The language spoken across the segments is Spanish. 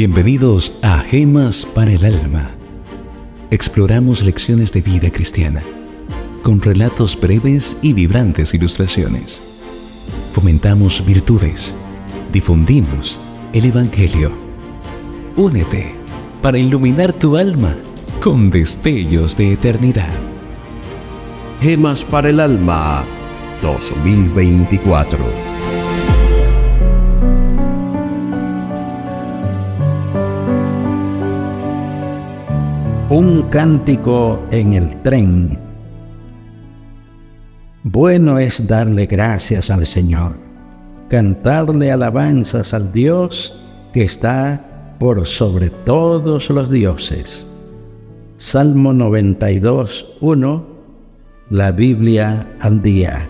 Bienvenidos a Gemas para el Alma. Exploramos lecciones de vida cristiana, con relatos breves y vibrantes ilustraciones. Fomentamos virtudes, difundimos el Evangelio. Únete para iluminar tu alma con destellos de eternidad. Gemas para el Alma 2024 Un cántico en el tren. Bueno es darle gracias al Señor, cantarle alabanzas al Dios que está por sobre todos los dioses. Salmo 92, 1, la Biblia al día.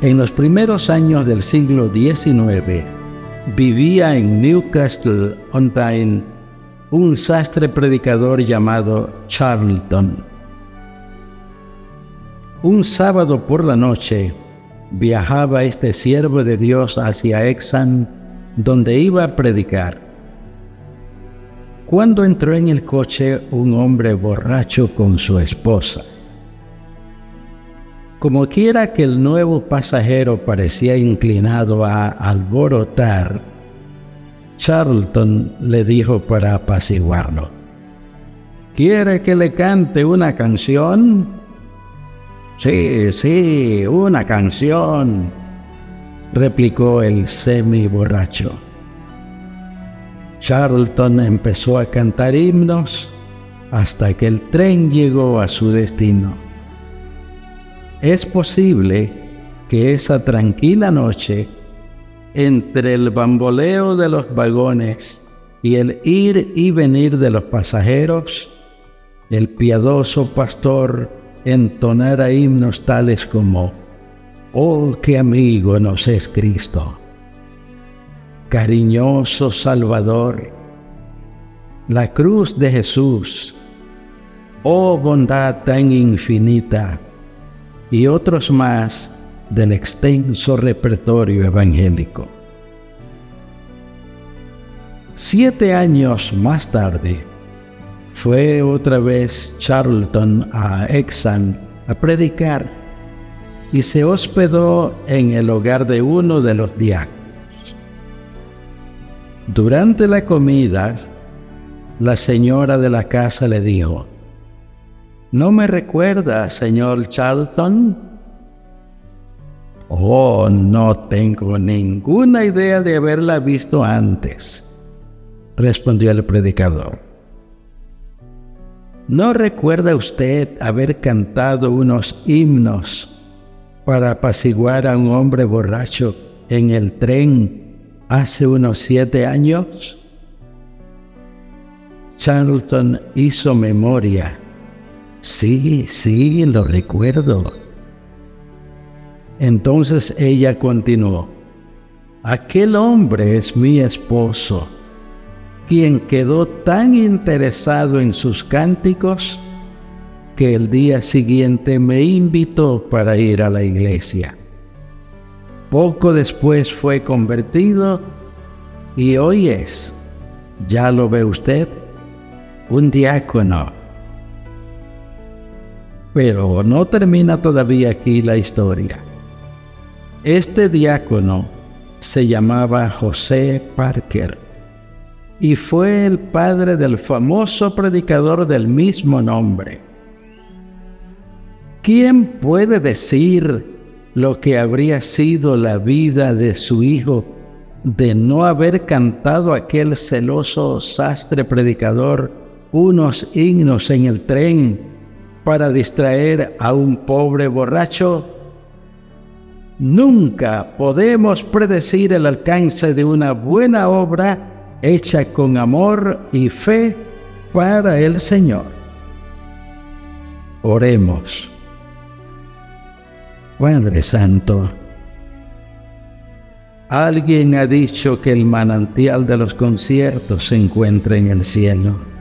En los primeros años del siglo XIX, vivía en Newcastle on Tyne un sastre predicador llamado Charlton. Un sábado por la noche viajaba este siervo de Dios hacia Exan, donde iba a predicar. Cuando entró en el coche un hombre borracho con su esposa. Como quiera que el nuevo pasajero parecía inclinado a alborotar, Charlton le dijo para apaciguarlo, ¿Quiere que le cante una canción? Sí, sí, una canción, replicó el semi borracho. Charlton empezó a cantar himnos hasta que el tren llegó a su destino. Es posible que esa tranquila noche, entre el bamboleo de los vagones y el ir y venir de los pasajeros, el piadoso pastor entonara himnos tales como, Oh, qué amigo nos es Cristo, cariñoso Salvador, la cruz de Jesús, oh bondad tan infinita, y otros más del extenso repertorio evangélico. Siete años más tarde, fue otra vez Charlton a Exan a predicar y se hospedó en el hogar de uno de los diáconos. Durante la comida, la señora de la casa le dijo, ¿No me recuerda, señor Charlton? Oh, no tengo ninguna idea de haberla visto antes, respondió el predicador. ¿No recuerda usted haber cantado unos himnos para apaciguar a un hombre borracho en el tren hace unos siete años? Charlton hizo memoria Sí, sí, lo recuerdo. Entonces ella continuó, aquel hombre es mi esposo, quien quedó tan interesado en sus cánticos que el día siguiente me invitó para ir a la iglesia. Poco después fue convertido y hoy es, ya lo ve usted, un diácono pero no termina todavía aquí la historia. Este diácono se llamaba José Parker y fue el padre del famoso predicador del mismo nombre. ¿Quién puede decir lo que habría sido la vida de su hijo de no haber cantado aquel celoso sastre predicador unos himnos en el tren para distraer a un pobre borracho? Nunca podemos predecir el alcance de una buena obra hecha con amor y fe para el Señor. Oremos. Padre Santo, alguien ha dicho que el manantial de los conciertos se encuentra en el cielo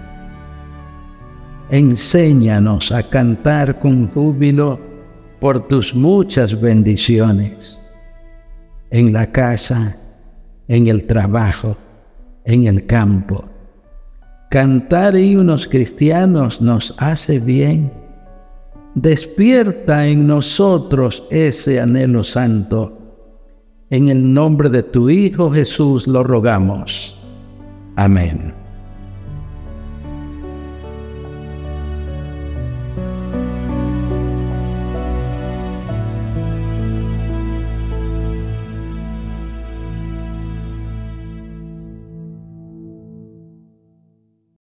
enséñanos a cantar con júbilo por tus muchas bendiciones, en la casa, en el trabajo, en el campo. Cantar himnos cristianos nos hace bien. Despierta en nosotros ese anhelo santo. En el nombre de tu Hijo Jesús lo rogamos. Amén.